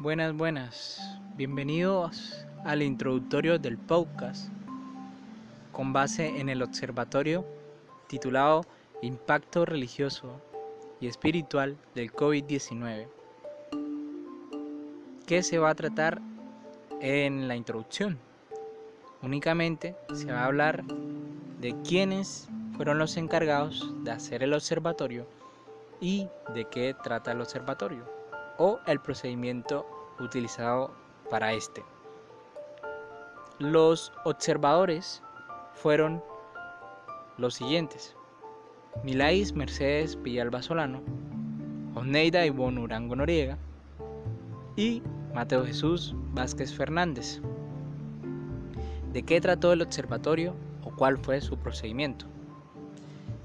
Buenas, buenas. Bienvenidos al introductorio del podcast con base en el observatorio titulado Impacto religioso y espiritual del COVID-19. ¿Qué se va a tratar en la introducción? Únicamente se va a hablar de quiénes fueron los encargados de hacer el observatorio y de qué trata el observatorio o el procedimiento utilizado para este. Los observadores fueron los siguientes: Milais Mercedes Villalba Solano, Oneida Ivonne Urango Noriega y Mateo Jesús Vázquez Fernández. ¿De qué trató el observatorio o cuál fue su procedimiento?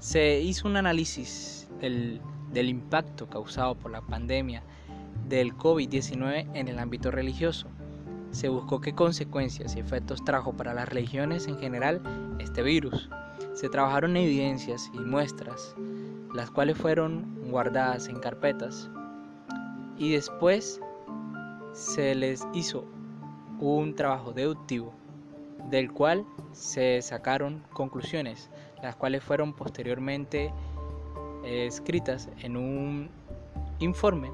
Se hizo un análisis del, del impacto causado por la pandemia del COVID-19 en el ámbito religioso. Se buscó qué consecuencias y efectos trajo para las religiones en general este virus. Se trabajaron evidencias y muestras, las cuales fueron guardadas en carpetas. Y después se les hizo un trabajo deductivo, del cual se sacaron conclusiones, las cuales fueron posteriormente eh, escritas en un informe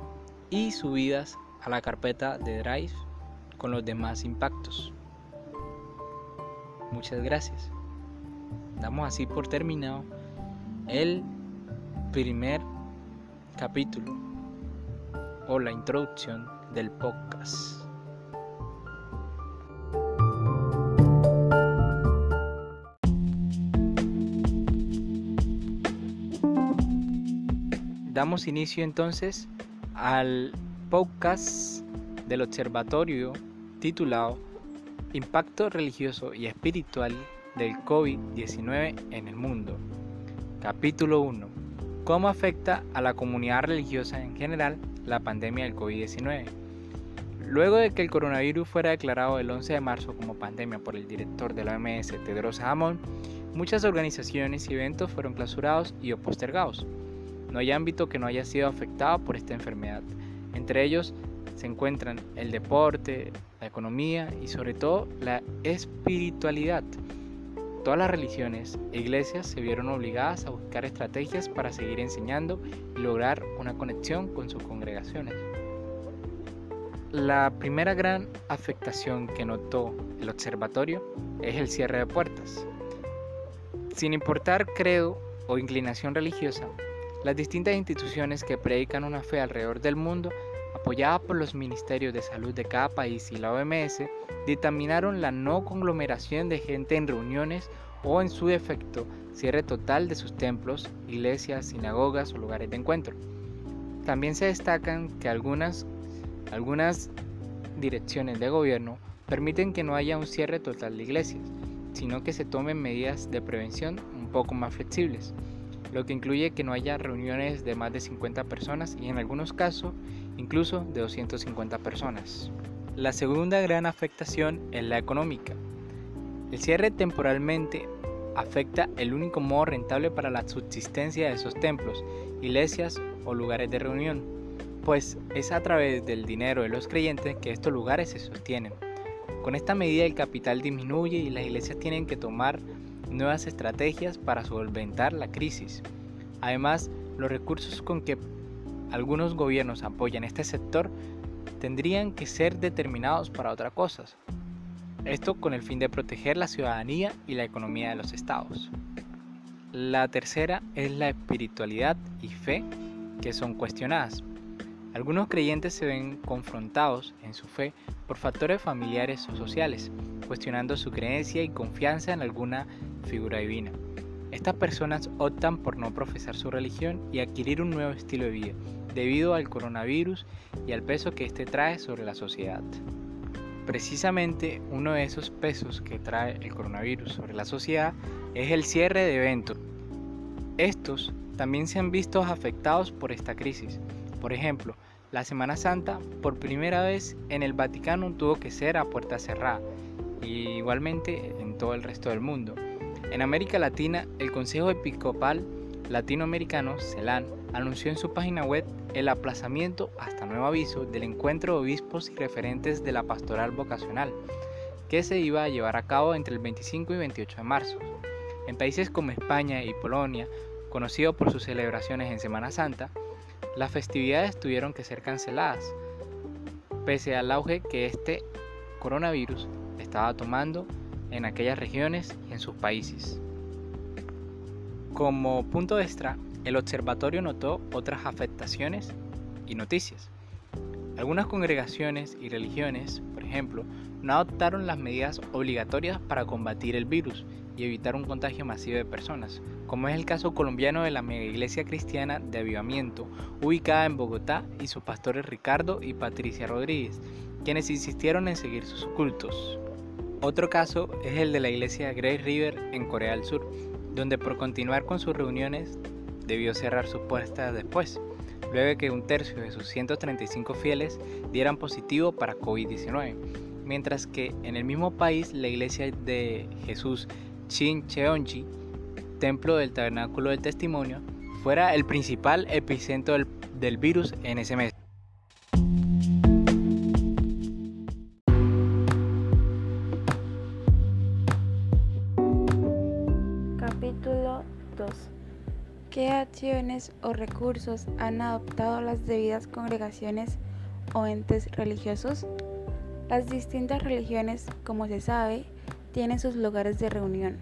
y subidas a la carpeta de Drive con los demás impactos. Muchas gracias. Damos así por terminado el primer capítulo o la introducción del podcast. Damos inicio entonces al podcast del observatorio titulado Impacto religioso y espiritual del COVID-19 en el mundo. Capítulo 1. ¿Cómo afecta a la comunidad religiosa en general la pandemia del COVID-19? Luego de que el coronavirus fuera declarado el 11 de marzo como pandemia por el director de la OMS, Tedros Adhanom, muchas organizaciones y eventos fueron clausurados y o postergados. No hay ámbito que no haya sido afectado por esta enfermedad. Entre ellos se encuentran el deporte, la economía y sobre todo la espiritualidad. Todas las religiones e iglesias se vieron obligadas a buscar estrategias para seguir enseñando y lograr una conexión con sus congregaciones. La primera gran afectación que notó el observatorio es el cierre de puertas. Sin importar credo o inclinación religiosa, las distintas instituciones que predican una fe alrededor del mundo, apoyadas por los ministerios de salud de cada país y la OMS, dictaminaron la no conglomeración de gente en reuniones o en su defecto cierre total de sus templos, iglesias, sinagogas o lugares de encuentro. También se destacan que algunas direcciones de gobierno permiten que no haya un cierre total de iglesias, sino que se tomen medidas de prevención un poco más flexibles lo que incluye que no haya reuniones de más de 50 personas y en algunos casos incluso de 250 personas. La segunda gran afectación es la económica. El cierre temporalmente afecta el único modo rentable para la subsistencia de esos templos, iglesias o lugares de reunión, pues es a través del dinero de los creyentes que estos lugares se sostienen. Con esta medida el capital disminuye y las iglesias tienen que tomar nuevas estrategias para solventar la crisis. Además, los recursos con que algunos gobiernos apoyan este sector tendrían que ser determinados para otras cosas. Esto con el fin de proteger la ciudadanía y la economía de los estados. La tercera es la espiritualidad y fe que son cuestionadas. Algunos creyentes se ven confrontados en su fe por factores familiares o sociales, cuestionando su creencia y confianza en alguna figura divina. Estas personas optan por no profesar su religión y adquirir un nuevo estilo de vida, debido al coronavirus y al peso que éste trae sobre la sociedad. Precisamente uno de esos pesos que trae el coronavirus sobre la sociedad es el cierre de eventos. Estos también se han visto afectados por esta crisis. Por ejemplo, la Semana Santa por primera vez en el Vaticano tuvo que ser a puerta cerrada, y igualmente en todo el resto del mundo. En América Latina, el Consejo Episcopal latinoamericano, CELAN, anunció en su página web el aplazamiento hasta nuevo aviso del encuentro de obispos y referentes de la pastoral vocacional, que se iba a llevar a cabo entre el 25 y 28 de marzo. En países como España y Polonia, conocidos por sus celebraciones en Semana Santa, las festividades tuvieron que ser canceladas, pese al auge que este coronavirus estaba tomando en aquellas regiones y en sus países. Como punto extra, el observatorio notó otras afectaciones y noticias. Algunas congregaciones y religiones, por ejemplo, no adoptaron las medidas obligatorias para combatir el virus y evitar un contagio masivo de personas, como es el caso colombiano de la mega iglesia cristiana de Avivamiento, ubicada en Bogotá, y sus pastores Ricardo y Patricia Rodríguez, quienes insistieron en seguir sus cultos. Otro caso es el de la iglesia Grace River en Corea del Sur, donde por continuar con sus reuniones debió cerrar sus puertas después, luego de que un tercio de sus 135 fieles dieran positivo para COVID-19, mientras que en el mismo país la iglesia de Jesús Chin Cheonji, templo del tabernáculo del testimonio, fuera el principal epicentro del, del virus en ese mes. O recursos han adoptado las debidas congregaciones o entes religiosos? Las distintas religiones, como se sabe, tienen sus lugares de reunión,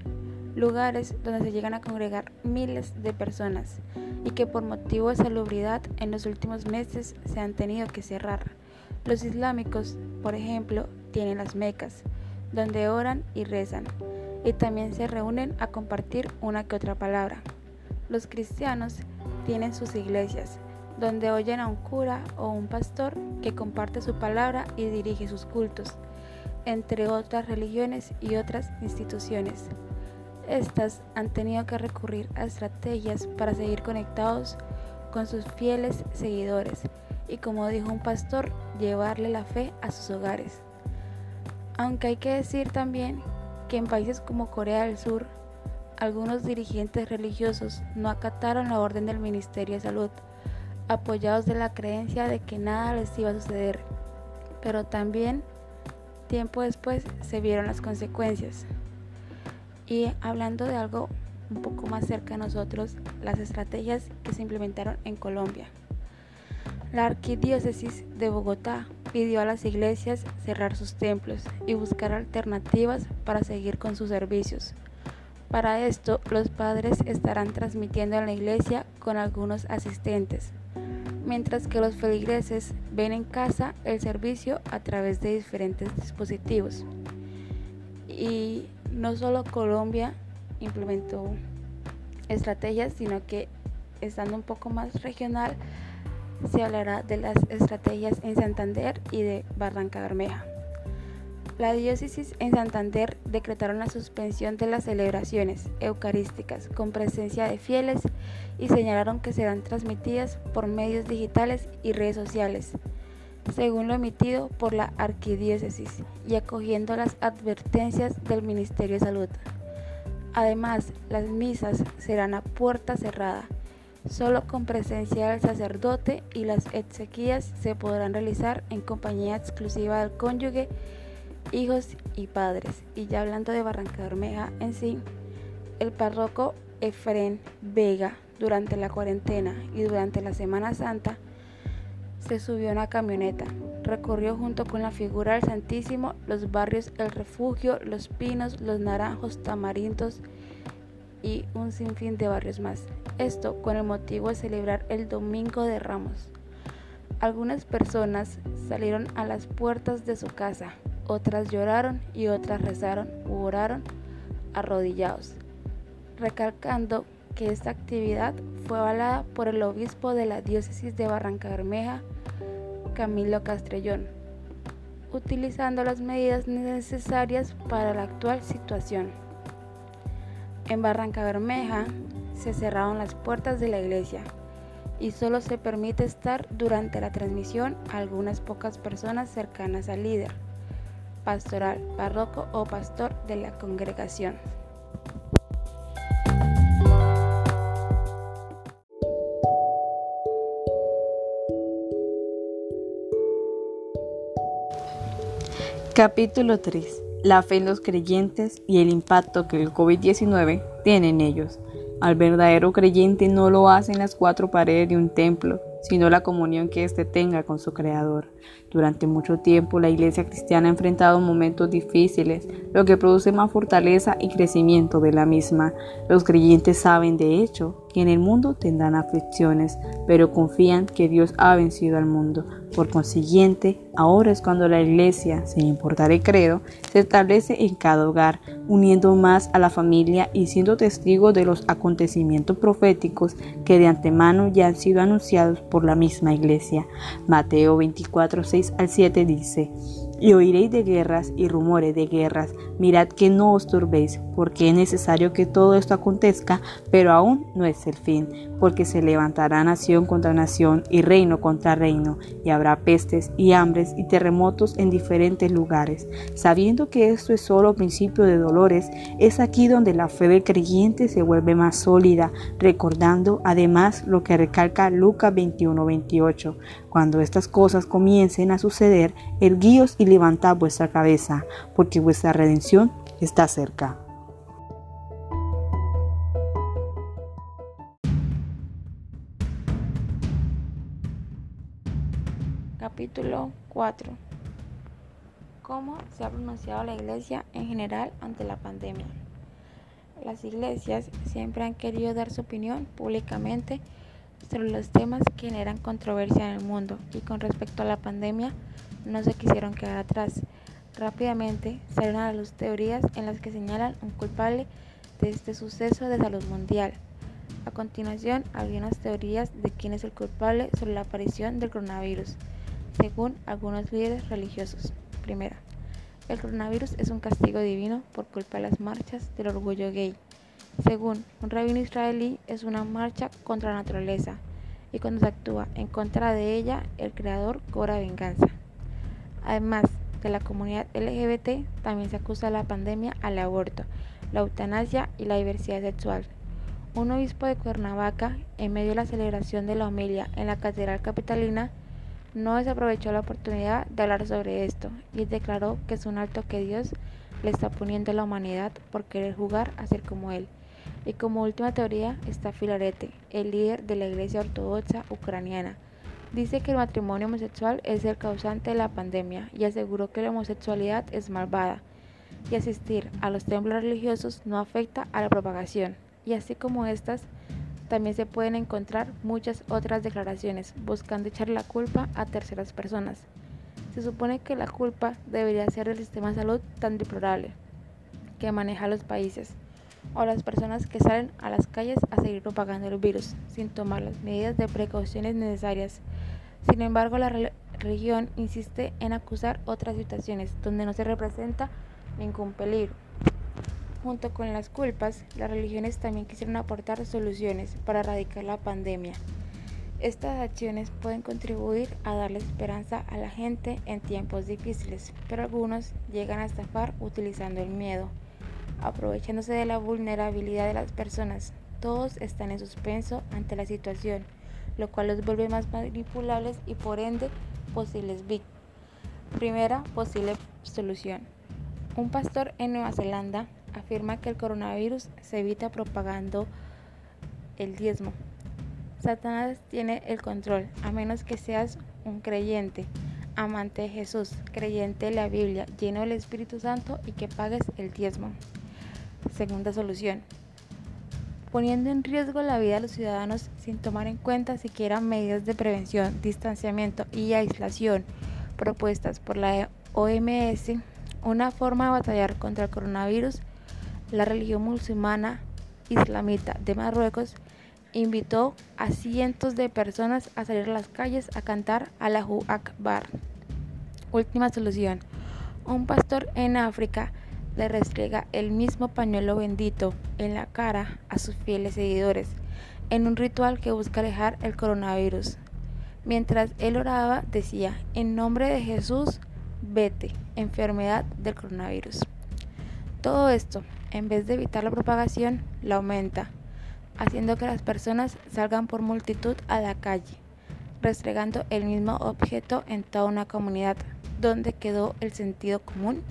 lugares donde se llegan a congregar miles de personas y que por motivo de salubridad en los últimos meses se han tenido que cerrar. Los islámicos, por ejemplo, tienen las mecas, donde oran y rezan, y también se reúnen a compartir una que otra palabra. Los cristianos tienen sus iglesias, donde oyen a un cura o un pastor que comparte su palabra y dirige sus cultos, entre otras religiones y otras instituciones. Estas han tenido que recurrir a estrategias para seguir conectados con sus fieles seguidores y, como dijo un pastor, llevarle la fe a sus hogares. Aunque hay que decir también que en países como Corea del Sur, algunos dirigentes religiosos no acataron la orden del Ministerio de Salud, apoyados de la creencia de que nada les iba a suceder, pero también tiempo después se vieron las consecuencias. Y hablando de algo un poco más cerca a nosotros, las estrategias que se implementaron en Colombia. La arquidiócesis de Bogotá pidió a las iglesias cerrar sus templos y buscar alternativas para seguir con sus servicios. Para esto, los padres estarán transmitiendo en la iglesia con algunos asistentes, mientras que los feligreses ven en casa el servicio a través de diferentes dispositivos. Y no solo Colombia implementó estrategias, sino que estando un poco más regional, se hablará de las estrategias en Santander y de Barranca Bermeja. La diócesis en Santander decretaron la suspensión de las celebraciones eucarísticas con presencia de fieles y señalaron que serán transmitidas por medios digitales y redes sociales, según lo emitido por la arquidiócesis y acogiendo las advertencias del Ministerio de Salud. Además, las misas serán a puerta cerrada, solo con presencia del sacerdote y las exequias se podrán realizar en compañía exclusiva del cónyuge hijos y padres. Y ya hablando de Barranca Bermeja en sí, el párroco Efren Vega durante la cuarentena y durante la Semana Santa se subió a una camioneta, recorrió junto con la figura del Santísimo los barrios El Refugio, Los Pinos, Los Naranjos, Tamarindos y un sinfín de barrios más. Esto con el motivo de celebrar el Domingo de Ramos. Algunas personas salieron a las puertas de su casa otras lloraron y otras rezaron u oraron arrodillados, recalcando que esta actividad fue avalada por el obispo de la diócesis de Barranca Bermeja, Camilo Castrellón, utilizando las medidas necesarias para la actual situación. En Barranca Bermeja se cerraron las puertas de la iglesia y solo se permite estar durante la transmisión a algunas pocas personas cercanas al líder pastoral, párroco o pastor de la congregación. Capítulo 3. La fe en los creyentes y el impacto que el COVID-19 tiene en ellos. Al verdadero creyente no lo hacen las cuatro paredes de un templo, sino la comunión que éste tenga con su Creador. Durante mucho tiempo la Iglesia cristiana ha enfrentado momentos difíciles, lo que produce más fortaleza y crecimiento de la misma. Los creyentes saben, de hecho, que en el mundo tendrán aflicciones, pero confían que Dios ha vencido al mundo. Por consiguiente, ahora es cuando la Iglesia, sin importar el credo, se establece en cada hogar, uniendo más a la familia y siendo testigo de los acontecimientos proféticos que de antemano ya han sido anunciados por la misma Iglesia. Mateo 24, 6 al 7 dice, y oiréis de guerras y rumores de guerras. Mirad que no os turbéis, porque es necesario que todo esto acontezca, pero aún no es el fin, porque se levantará nación contra nación y reino contra reino, y habrá pestes y hambres y terremotos en diferentes lugares. Sabiendo que esto es solo principio de dolores, es aquí donde la fe del creyente se vuelve más sólida, recordando además lo que recalca Lucas 21-28. Cuando estas cosas comiencen a suceder, erguíos y levantad vuestra cabeza, porque vuestra redención está cerca. Capítulo 4 ¿Cómo se ha pronunciado la Iglesia en general ante la pandemia? Las iglesias siempre han querido dar su opinión públicamente sobre los temas que generan controversia en el mundo y con respecto a la pandemia no se quisieron quedar atrás. Rápidamente salieron a las teorías en las que señalan un culpable de este suceso de salud mundial. A continuación, había unas teorías de quién es el culpable sobre la aparición del coronavirus, según algunos líderes religiosos. Primera, el coronavirus es un castigo divino por culpa de las marchas del orgullo gay. Según un rabino israelí, es una marcha contra la naturaleza y cuando se actúa en contra de ella, el creador cobra venganza. Además de la comunidad LGBT, también se acusa la pandemia al aborto, la eutanasia y la diversidad sexual. Un obispo de Cuernavaca, en medio de la celebración de la homilia en la Catedral Capitalina, no desaprovechó la oportunidad de hablar sobre esto y declaró que es un alto que Dios le está poniendo a la humanidad por querer jugar a ser como él. Y como última teoría está Filarete, el líder de la Iglesia Ortodoxa ucraniana. Dice que el matrimonio homosexual es el causante de la pandemia y aseguró que la homosexualidad es malvada y asistir a los templos religiosos no afecta a la propagación. Y así como estas, también se pueden encontrar muchas otras declaraciones buscando echar la culpa a terceras personas. Se supone que la culpa debería ser del sistema de salud tan deplorable que maneja los países o las personas que salen a las calles a seguir propagando el virus sin tomar las medidas de precauciones necesarias. Sin embargo, la religión insiste en acusar otras situaciones donde no se representa ningún peligro. Junto con las culpas, las religiones también quisieron aportar soluciones para erradicar la pandemia. Estas acciones pueden contribuir a darle esperanza a la gente en tiempos difíciles, pero algunos llegan a estafar utilizando el miedo aprovechándose de la vulnerabilidad de las personas. Todos están en suspenso ante la situación, lo cual los vuelve más manipulables y por ende posibles víctimas. Primera posible solución. Un pastor en Nueva Zelanda afirma que el coronavirus se evita propagando el diezmo. Satanás tiene el control, a menos que seas un creyente, amante de Jesús, creyente de la Biblia, lleno del Espíritu Santo y que pagues el diezmo. Segunda solución. Poniendo en riesgo la vida de los ciudadanos sin tomar en cuenta siquiera medidas de prevención, distanciamiento y aislación propuestas por la OMS, una forma de batallar contra el coronavirus, la religión musulmana islamita de Marruecos invitó a cientos de personas a salir a las calles a cantar Allahu Akbar. Última solución. Un pastor en África le restrega el mismo pañuelo bendito en la cara a sus fieles seguidores, en un ritual que busca alejar el coronavirus. Mientras él oraba, decía, en nombre de Jesús, vete, enfermedad del coronavirus. Todo esto, en vez de evitar la propagación, la aumenta, haciendo que las personas salgan por multitud a la calle, restregando el mismo objeto en toda una comunidad, ¿dónde quedó el sentido común?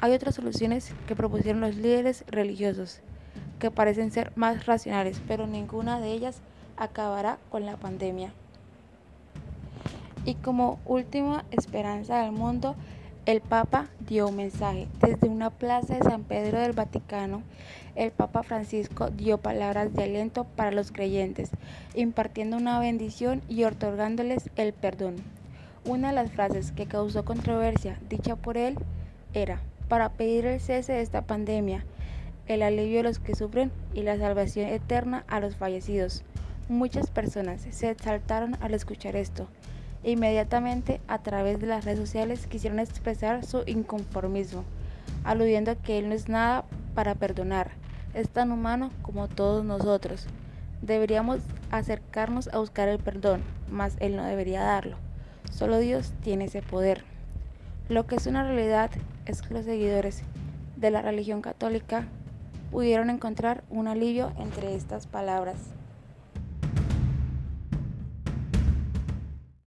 Hay otras soluciones que propusieron los líderes religiosos, que parecen ser más racionales, pero ninguna de ellas acabará con la pandemia. Y como última esperanza del mundo, el Papa dio un mensaje. Desde una plaza de San Pedro del Vaticano, el Papa Francisco dio palabras de aliento para los creyentes, impartiendo una bendición y otorgándoles el perdón. Una de las frases que causó controversia dicha por él era, para pedir el cese de esta pandemia, el alivio a los que sufren y la salvación eterna a los fallecidos. Muchas personas se exaltaron al escuchar esto. Inmediatamente a través de las redes sociales quisieron expresar su inconformismo, aludiendo a que Él no es nada para perdonar, es tan humano como todos nosotros. Deberíamos acercarnos a buscar el perdón, mas Él no debería darlo. Solo Dios tiene ese poder. Lo que es una realidad es que los seguidores de la religión católica pudieron encontrar un alivio entre estas palabras.